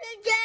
birthday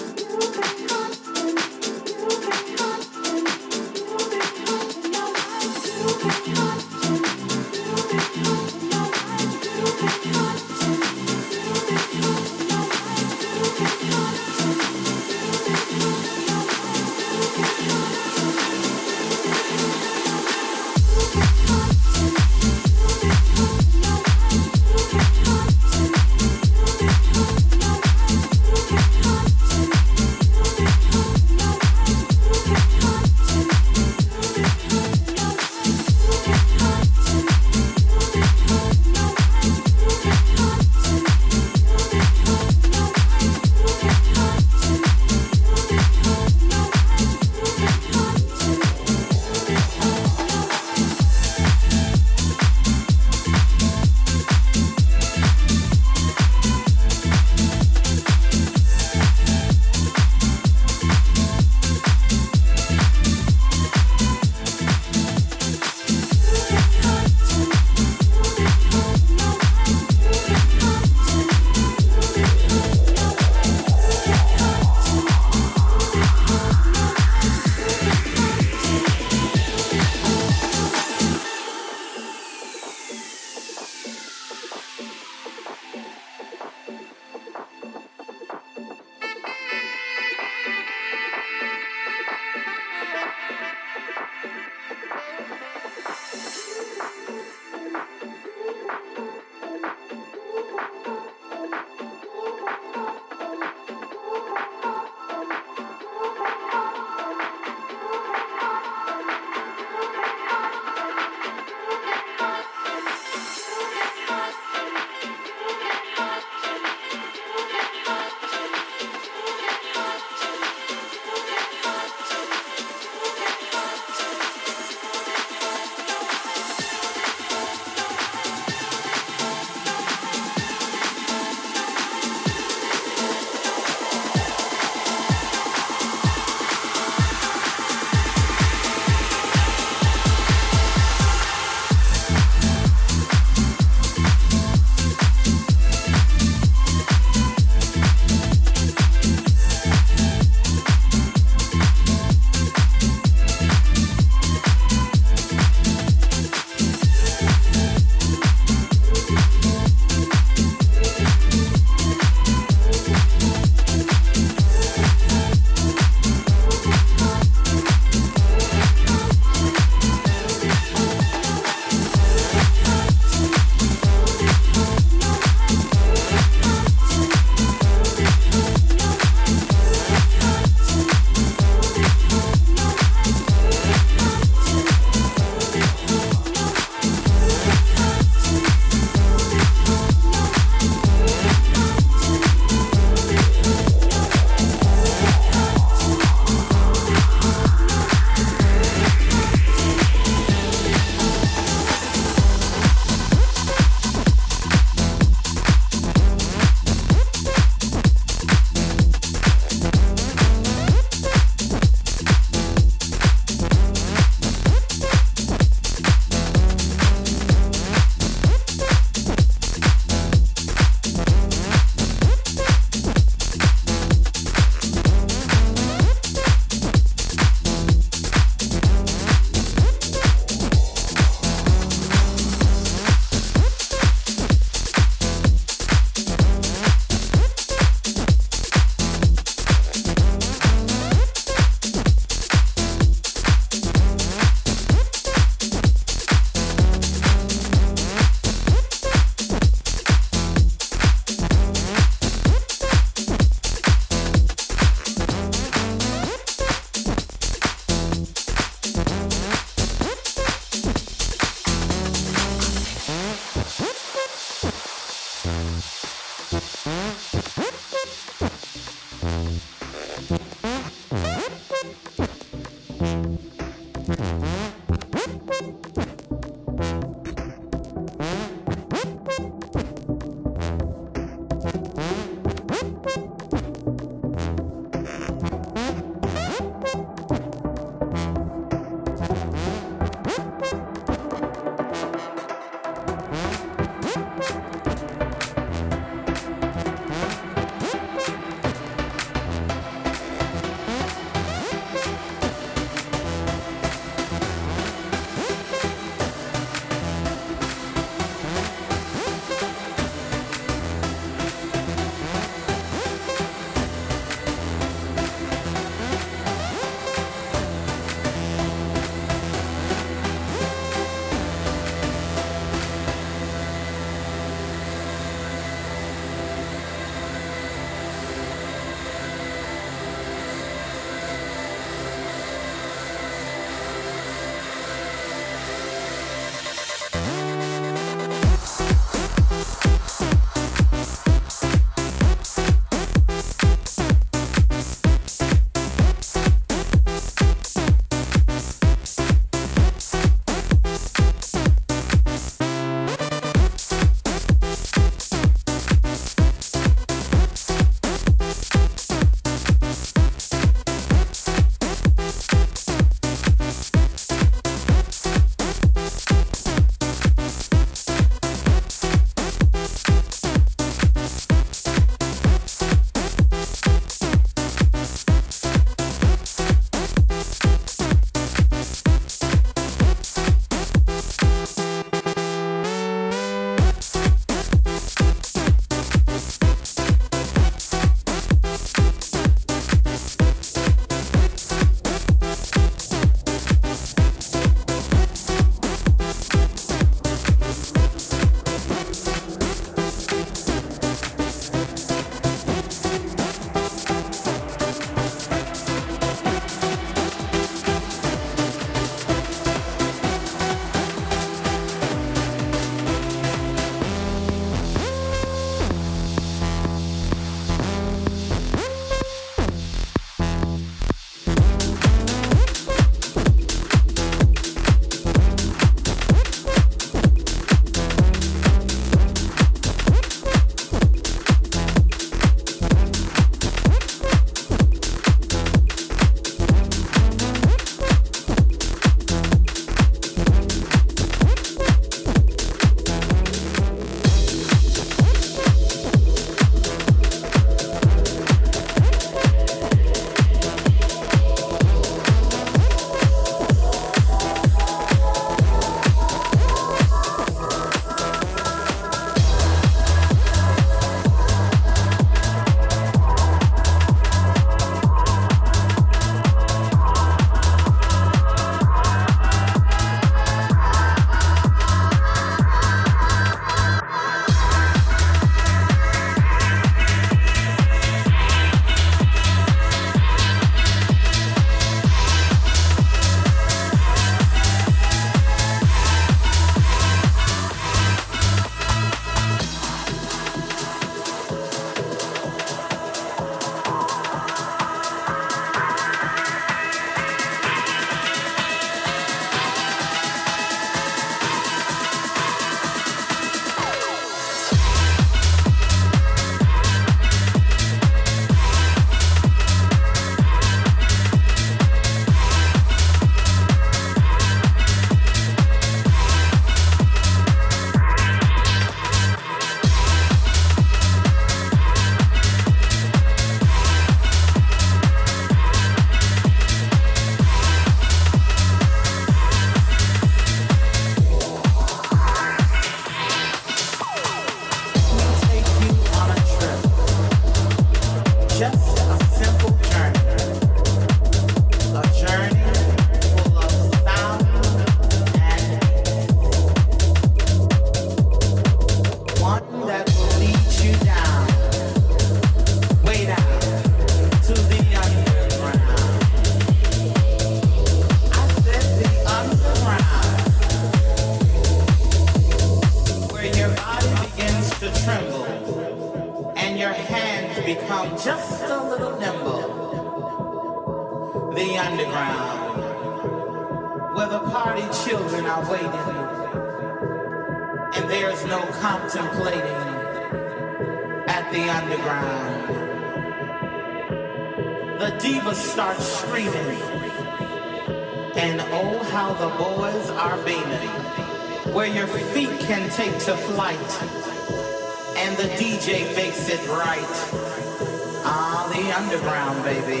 underground, baby.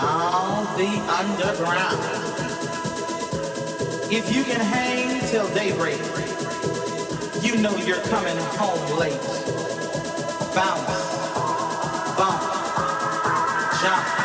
All the underground. If you can hang till daybreak, you know you're coming home late. Bounce, bump, jump.